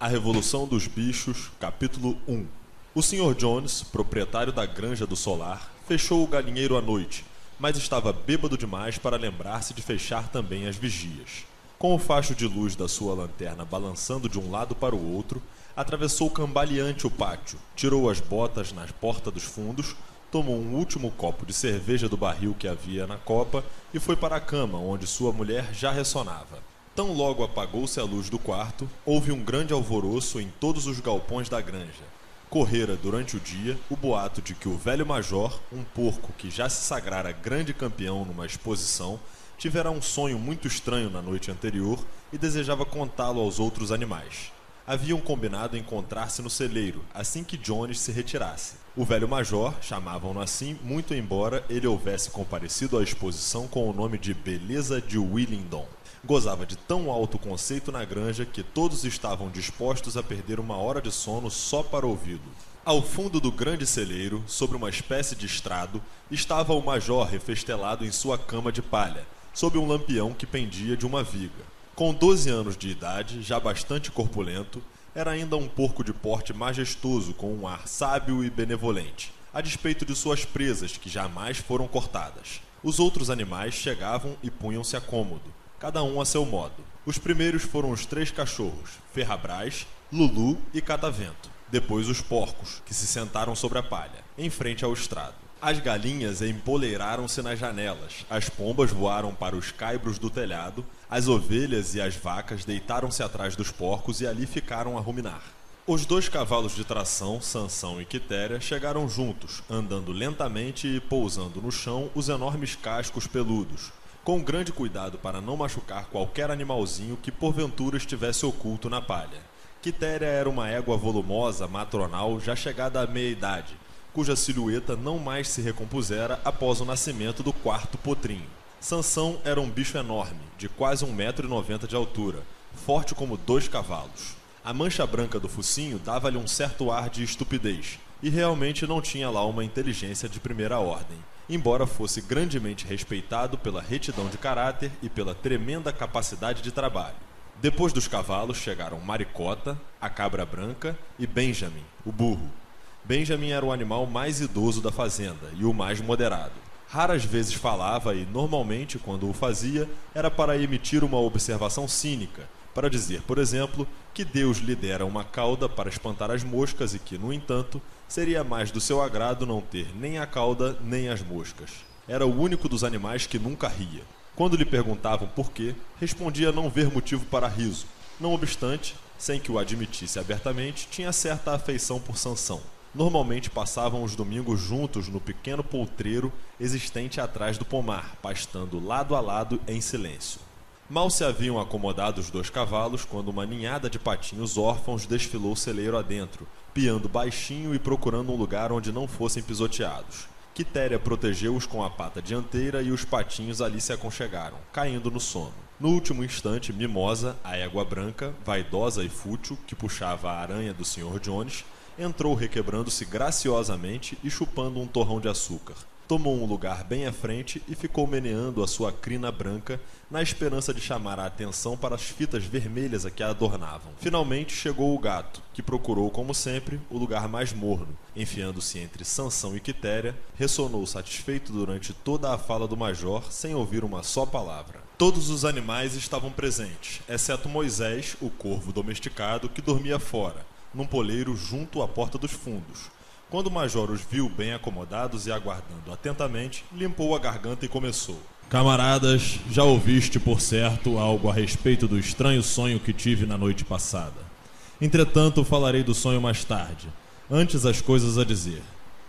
A Revolução dos Bichos, capítulo 1 O Sr. Jones, proprietário da Granja do Solar, fechou o galinheiro à noite, mas estava bêbado demais para lembrar-se de fechar também as vigias. Com o facho de luz da sua lanterna balançando de um lado para o outro, atravessou cambaleante o pátio, tirou as botas na porta dos fundos, tomou um último copo de cerveja do barril que havia na copa e foi para a cama, onde sua mulher já ressonava. Tão logo apagou-se a luz do quarto, houve um grande alvoroço em todos os galpões da granja. Correra durante o dia o boato de que o velho major, um porco que já se sagrara grande campeão numa exposição, tivera um sonho muito estranho na noite anterior e desejava contá-lo aos outros animais. Haviam combinado encontrar-se no celeiro, assim que Jones se retirasse. O velho major, chamavam-no assim, muito embora ele houvesse comparecido à exposição com o nome de Beleza de Willingdon gozava de tão alto conceito na granja que todos estavam dispostos a perder uma hora de sono só para ouvi-lo. Ao fundo do grande celeiro, sobre uma espécie de estrado, estava o major refestelado em sua cama de palha, sob um lampião que pendia de uma viga. Com 12 anos de idade, já bastante corpulento, era ainda um porco de porte majestoso com um ar sábio e benevolente, a despeito de suas presas que jamais foram cortadas. Os outros animais chegavam e punham-se a cômodo, cada um a seu modo. Os primeiros foram os três cachorros, Ferrabras, Lulu e Catavento. Depois os porcos, que se sentaram sobre a palha, em frente ao estrado. As galinhas empoleiraram-se nas janelas, as pombas voaram para os caibros do telhado, as ovelhas e as vacas deitaram-se atrás dos porcos e ali ficaram a ruminar. Os dois cavalos de tração, Sansão e Quitéria, chegaram juntos, andando lentamente e pousando no chão os enormes cascos peludos, com grande cuidado para não machucar qualquer animalzinho que porventura estivesse oculto na palha. Quitéria era uma égua volumosa, matronal, já chegada à meia-idade, cuja silhueta não mais se recompusera após o nascimento do quarto potrinho. Sansão era um bicho enorme, de quase 1,90m de altura, forte como dois cavalos. A mancha branca do focinho dava-lhe um certo ar de estupidez, e realmente não tinha lá uma inteligência de primeira ordem embora fosse grandemente respeitado pela retidão de caráter e pela tremenda capacidade de trabalho. Depois dos cavalos chegaram Maricota, a cabra branca e Benjamin, o burro. Benjamin era o animal mais idoso da fazenda e o mais moderado. Raras vezes falava e, normalmente, quando o fazia, era para emitir uma observação cínica, para dizer, por exemplo, que Deus lhe dera uma cauda para espantar as moscas e que, no entanto, seria mais do seu agrado não ter nem a cauda nem as moscas. Era o único dos animais que nunca ria. Quando lhe perguntavam por quê, respondia não ver motivo para riso. Não obstante, sem que o admitisse abertamente, tinha certa afeição por Sansão. Normalmente passavam os domingos juntos no pequeno poltreiro existente atrás do pomar, pastando lado a lado em silêncio. Mal se haviam acomodado os dois cavalos quando uma ninhada de patinhos órfãos desfilou celeiro adentro, piando baixinho e procurando um lugar onde não fossem pisoteados. Quitéria protegeu-os com a pata dianteira e os patinhos ali se aconchegaram, caindo no sono. No último instante, Mimosa, a égua branca, vaidosa e fútil, que puxava a aranha do Sr. Jones, entrou requebrando-se graciosamente e chupando um torrão de açúcar tomou um lugar bem à frente e ficou meneando a sua crina branca na esperança de chamar a atenção para as fitas vermelhas a que a adornavam. Finalmente chegou o gato, que procurou, como sempre, o lugar mais morno. Enfiando-se entre Sansão e Quitéria, ressonou satisfeito durante toda a fala do major, sem ouvir uma só palavra. Todos os animais estavam presentes, exceto Moisés, o corvo domesticado, que dormia fora, num poleiro junto à porta dos fundos quando o major os viu bem acomodados e aguardando atentamente, limpou a garganta e começou. Camaradas, já ouviste, por certo, algo a respeito do estranho sonho que tive na noite passada. Entretanto, falarei do sonho mais tarde. Antes, as coisas a dizer.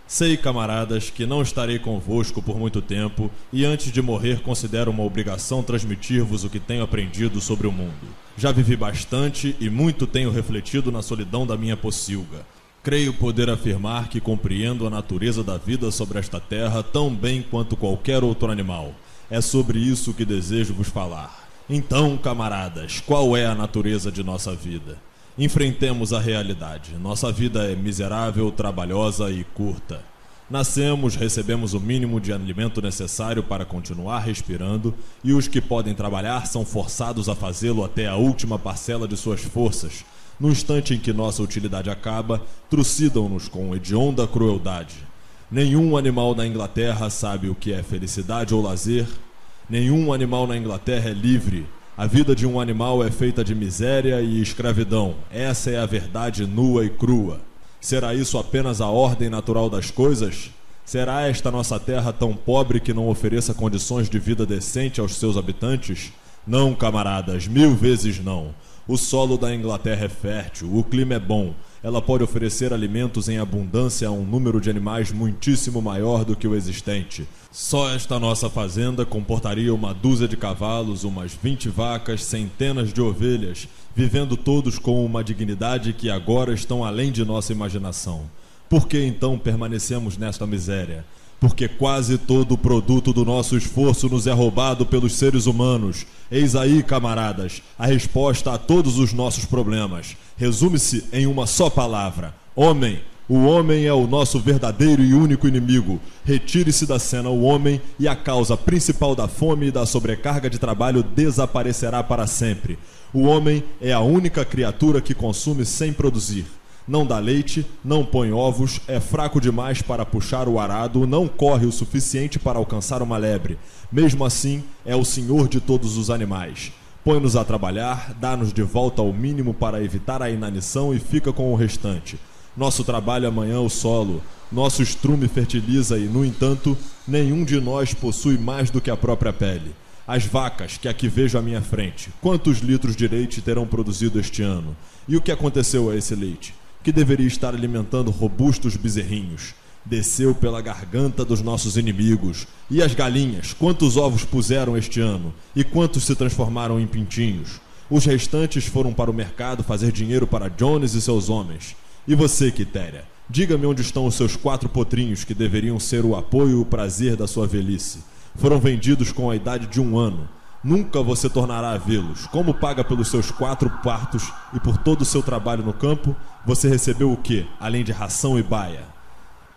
Sei, camaradas, que não estarei convosco por muito tempo e antes de morrer considero uma obrigação transmitir-vos o que tenho aprendido sobre o mundo. Já vivi bastante e muito tenho refletido na solidão da minha pocilga, Creio poder afirmar que compreendo a natureza da vida sobre esta terra tão bem quanto qualquer outro animal. É sobre isso que desejo vos falar. Então, camaradas, qual é a natureza de nossa vida? Enfrentemos a realidade. Nossa vida é miserável, trabalhosa e curta. Nascemos, recebemos o mínimo de alimento necessário para continuar respirando, e os que podem trabalhar são forçados a fazê-lo até a última parcela de suas forças, No instante em que nossa utilidade acaba, trucidam-nos com hedionda crueldade. Nenhum animal na Inglaterra sabe o que é felicidade ou lazer. Nenhum animal na Inglaterra é livre. A vida de um animal é feita de miséria e escravidão. Essa é a verdade nua e crua. Será isso apenas a ordem natural das coisas? Será esta nossa terra tão pobre que não ofereça condições de vida decente aos seus habitantes? Não, camaradas, mil vezes não. O solo da Inglaterra é fértil, o clima é bom. Ela pode oferecer alimentos em abundância a um número de animais muitíssimo maior do que o existente. Só esta nossa fazenda comportaria uma dúzia de cavalos, umas vinte vacas, centenas de ovelhas, vivendo todos com uma dignidade que agora estão além de nossa imaginação. Por que então permanecemos nesta miséria? Porque quase todo o produto do nosso esforço nos é roubado pelos seres humanos. Eis aí, camaradas, a resposta a todos os nossos problemas. Resume-se em uma só palavra: homem. O homem é o nosso verdadeiro e único inimigo. Retire-se da cena o homem e a causa principal da fome e da sobrecarga de trabalho desaparecerá para sempre. O homem é a única criatura que consome sem produzir não dá leite, não põe ovos, é fraco demais para puxar o arado, não corre o suficiente para alcançar uma lebre. Mesmo assim, é o senhor de todos os animais. Põe-nos a trabalhar, dá-nos de volta ao mínimo para evitar a inanição e fica com o restante. Nosso trabalho amanhã o solo, nosso estrume fertiliza e, no entanto, nenhum de nós possui mais do que a própria pele. As vacas que aqui vejo à minha frente, quantos litros de leite terão produzido este ano? E o que aconteceu a esse leite? Que deveria estar alimentando robustos bezerrinhos. Desceu pela garganta dos nossos inimigos. E as galinhas, quantos ovos puseram este ano? E quantos se transformaram em pintinhos? Os restantes foram para o mercado fazer dinheiro para Jones e seus homens. E você, Quitéria, diga-me onde estão os seus quatro potrinhos que deveriam ser o apoio e o prazer da sua velhice. Foram vendidos com a idade de um ano Nunca você tornará a vê-los. Como paga pelos seus quatro partos e por todo o seu trabalho no campo, você recebeu o que, além de ração e baia?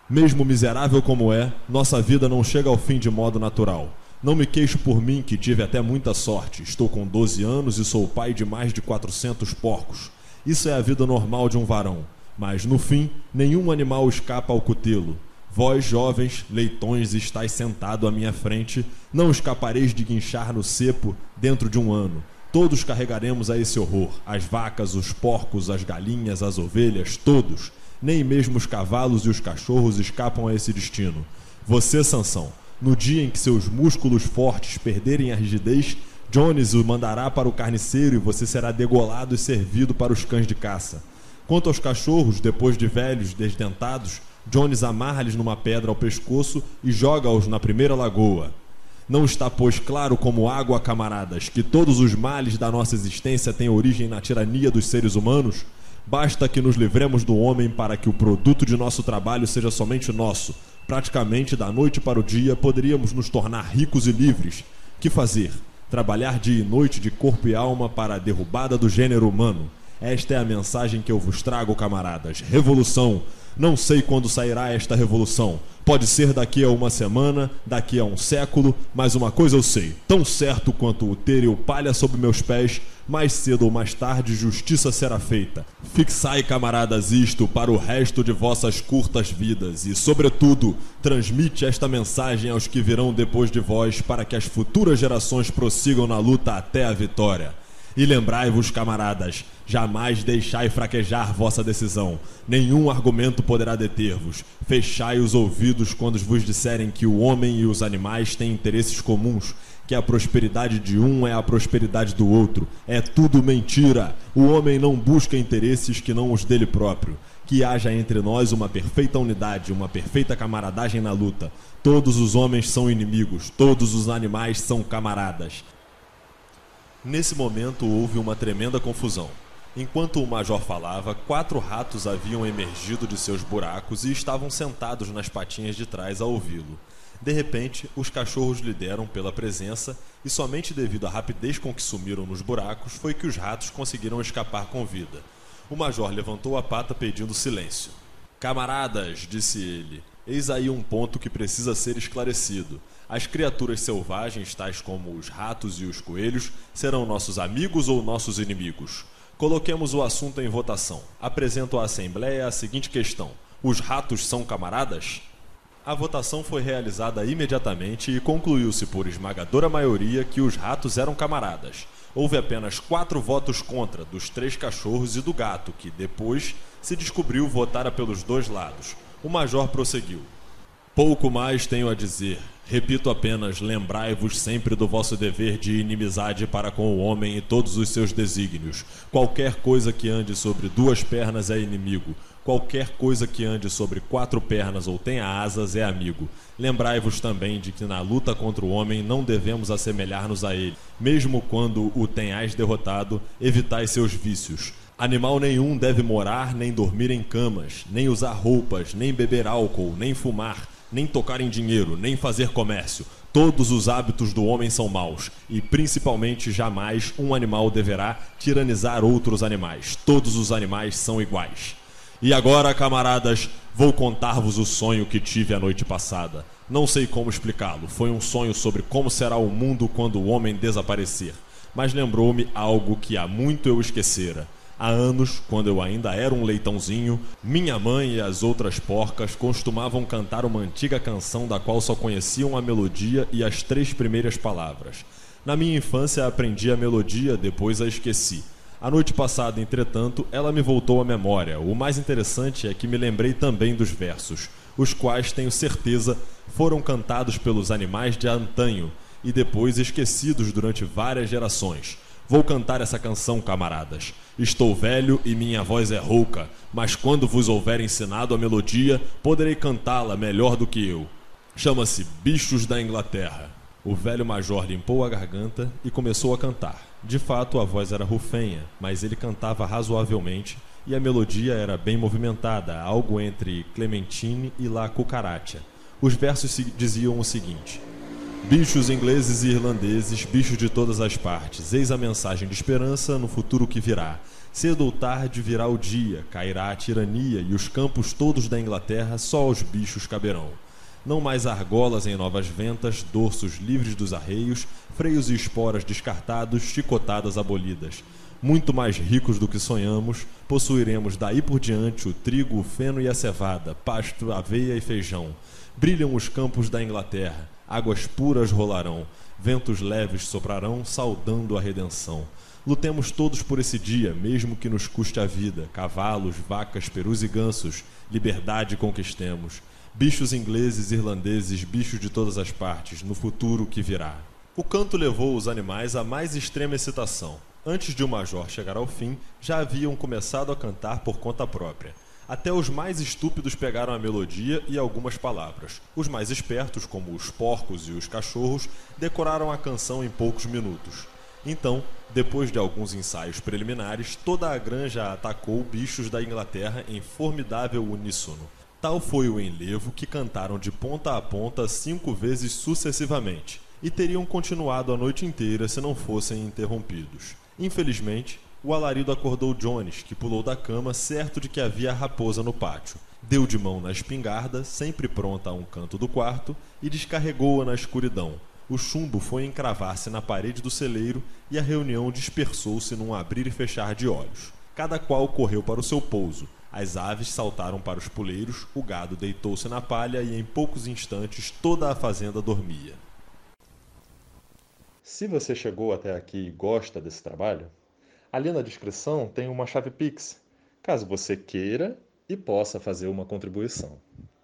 Mesmo miserável como é, nossa vida não chega ao fim de modo natural. Não me queixo por mim, que tive até muita sorte. Estou com 12 anos e sou pai de mais de 400 porcos. Isso é a vida normal de um varão. Mas, no fim, nenhum animal escapa ao cutelo. Vós, jovens, leitões, estáis sentado à minha frente, não escapareis de guinchar no cepo dentro de um ano. Todos carregaremos a esse horror: as vacas, os porcos, as galinhas, as ovelhas, todos. Nem mesmo os cavalos e os cachorros escapam a esse destino. Você, Sansão, no dia em que seus músculos fortes perderem a rigidez, Jones o mandará para o carniceiro e você será degolado e servido para os cães de caça. Quanto aos cachorros, depois de velhos, desdentados, Jones amarra-lhes numa pedra ao pescoço e joga-os na primeira lagoa. Não está, pois, claro como água, camaradas, que todos os males da nossa existência têm origem na tirania dos seres humanos? Basta que nos livremos do homem para que o produto de nosso trabalho seja somente nosso. Praticamente, da noite para o dia, poderíamos nos tornar ricos e livres. Que fazer? Trabalhar dia e noite de corpo e alma para a derrubada do gênero humano. Esta é a mensagem que eu vos trago, camaradas. Revolução! Não sei quando sairá esta revolução. Pode ser daqui a uma semana, daqui a um século, mas uma coisa eu sei: tão certo quanto o ter e o palha sob meus pés, mais cedo ou mais tarde justiça será feita. Fixai, camaradas, isto para o resto de vossas curtas vidas e, sobretudo, transmite esta mensagem aos que virão depois de vós para que as futuras gerações prossigam na luta até a vitória. E lembrai-vos, camaradas, jamais deixai fraquejar vossa decisão. Nenhum argumento poderá deter-vos. Fechai os ouvidos quando vos disserem que o homem e os animais têm interesses comuns, que a prosperidade de um é a prosperidade do outro. É tudo mentira. O homem não busca interesses que não os dele próprio. Que haja entre nós uma perfeita unidade, uma perfeita camaradagem na luta. Todos os homens são inimigos, todos os animais são camaradas. Nesse momento houve uma tremenda confusão. Enquanto o major falava, quatro ratos haviam emergido de seus buracos e estavam sentados nas patinhas de trás a ouvi-lo. De repente, os cachorros lhe deram pela presença, e somente devido à rapidez com que sumiram nos buracos foi que os ratos conseguiram escapar com vida. O major levantou a pata pedindo silêncio. Camaradas, disse ele, eis aí um ponto que precisa ser esclarecido. As criaturas selvagens, tais como os ratos e os coelhos, serão nossos amigos ou nossos inimigos? Coloquemos o assunto em votação. Apresento à Assembleia a seguinte questão: Os ratos são camaradas? A votação foi realizada imediatamente e concluiu-se por esmagadora maioria que os ratos eram camaradas. Houve apenas quatro votos contra, dos três cachorros e do gato, que depois se descobriu votara pelos dois lados. O major prosseguiu. Pouco mais tenho a dizer. Repito apenas: lembrai-vos sempre do vosso dever de inimizade para com o homem e todos os seus desígnios. Qualquer coisa que ande sobre duas pernas é inimigo. Qualquer coisa que ande sobre quatro pernas ou tenha asas é amigo. Lembrai-vos também de que na luta contra o homem não devemos assemelhar-nos a ele. Mesmo quando o tenhais derrotado, evitai seus vícios. Animal nenhum deve morar nem dormir em camas, nem usar roupas, nem beber álcool, nem fumar nem tocar em dinheiro, nem fazer comércio. Todos os hábitos do homem são maus, e principalmente jamais um animal deverá tiranizar outros animais. Todos os animais são iguais. E agora, camaradas, vou contar-vos o sonho que tive a noite passada. Não sei como explicá-lo. Foi um sonho sobre como será o mundo quando o homem desaparecer. Mas lembrou-me algo que há muito eu esquecera. Há anos, quando eu ainda era um leitãozinho, minha mãe e as outras porcas costumavam cantar uma antiga canção da qual só conheciam a melodia e as três primeiras palavras. Na minha infância aprendi a melodia, depois a esqueci. A noite passada, entretanto, ela me voltou à memória. O mais interessante é que me lembrei também dos versos, os quais, tenho certeza, foram cantados pelos animais de antanho e depois esquecidos durante várias gerações. Vou cantar essa canção, camaradas. Estou velho e minha voz é rouca, mas quando vos houver ensinado a melodia, poderei cantá-la melhor do que eu. Chama-se Bichos da Inglaterra. O velho major limpou a garganta e começou a cantar. De fato, a voz era rufenha, mas ele cantava razoavelmente e a melodia era bem movimentada, algo entre Clementine e La Cucaracha. Os versos diziam o seguinte: Bichos ingleses e irlandeses, bichos de todas as partes, eis a mensagem de esperança no futuro que virá. Cedo ou tarde virá o dia, cairá a tirania e os campos todos da Inglaterra só aos bichos caberão. Não mais argolas em novas ventas, dorsos livres dos arreios, freios e esporas descartados, chicotadas abolidas. Muito mais ricos do que sonhamos, possuiremos daí por diante o trigo, o feno e a cevada, pasto, aveia e feijão. Brilham os campos da Inglaterra águas puras rolarão, ventos leves soprarão, saudando a redenção. Lutemos todos por esse dia, mesmo que nos custe a vida. Cavalos, vacas, perus e gansos, liberdade conquistemos. Bichos ingleses, irlandeses, bichos de todas as partes, no futuro que virá. O canto levou os animais à mais extrema excitação. Antes de o major chegar ao fim, já haviam começado a cantar por conta própria. Até os mais estúpidos pegaram a melodia e algumas palavras. Os mais espertos, como os porcos e os cachorros, decoraram a canção em poucos minutos. Então, depois de alguns ensaios preliminares, toda a granja atacou bichos da Inglaterra em formidável uníssono. Tal foi o enlevo que cantaram de ponta a ponta cinco vezes sucessivamente, e teriam continuado a noite inteira se não fossem interrompidos. Infelizmente, o alarido acordou Jones, que pulou da cama, certo de que havia raposa no pátio. Deu de mão na espingarda, sempre pronta a um canto do quarto, e descarregou-a na escuridão. O chumbo foi encravar-se na parede do celeiro e a reunião dispersou-se num abrir e fechar de olhos. Cada qual correu para o seu pouso. As aves saltaram para os puleiros, o gado deitou-se na palha e em poucos instantes toda a fazenda dormia. Se você chegou até aqui e gosta desse trabalho, Ali na descrição tem uma chave Pix, caso você queira e possa fazer uma contribuição.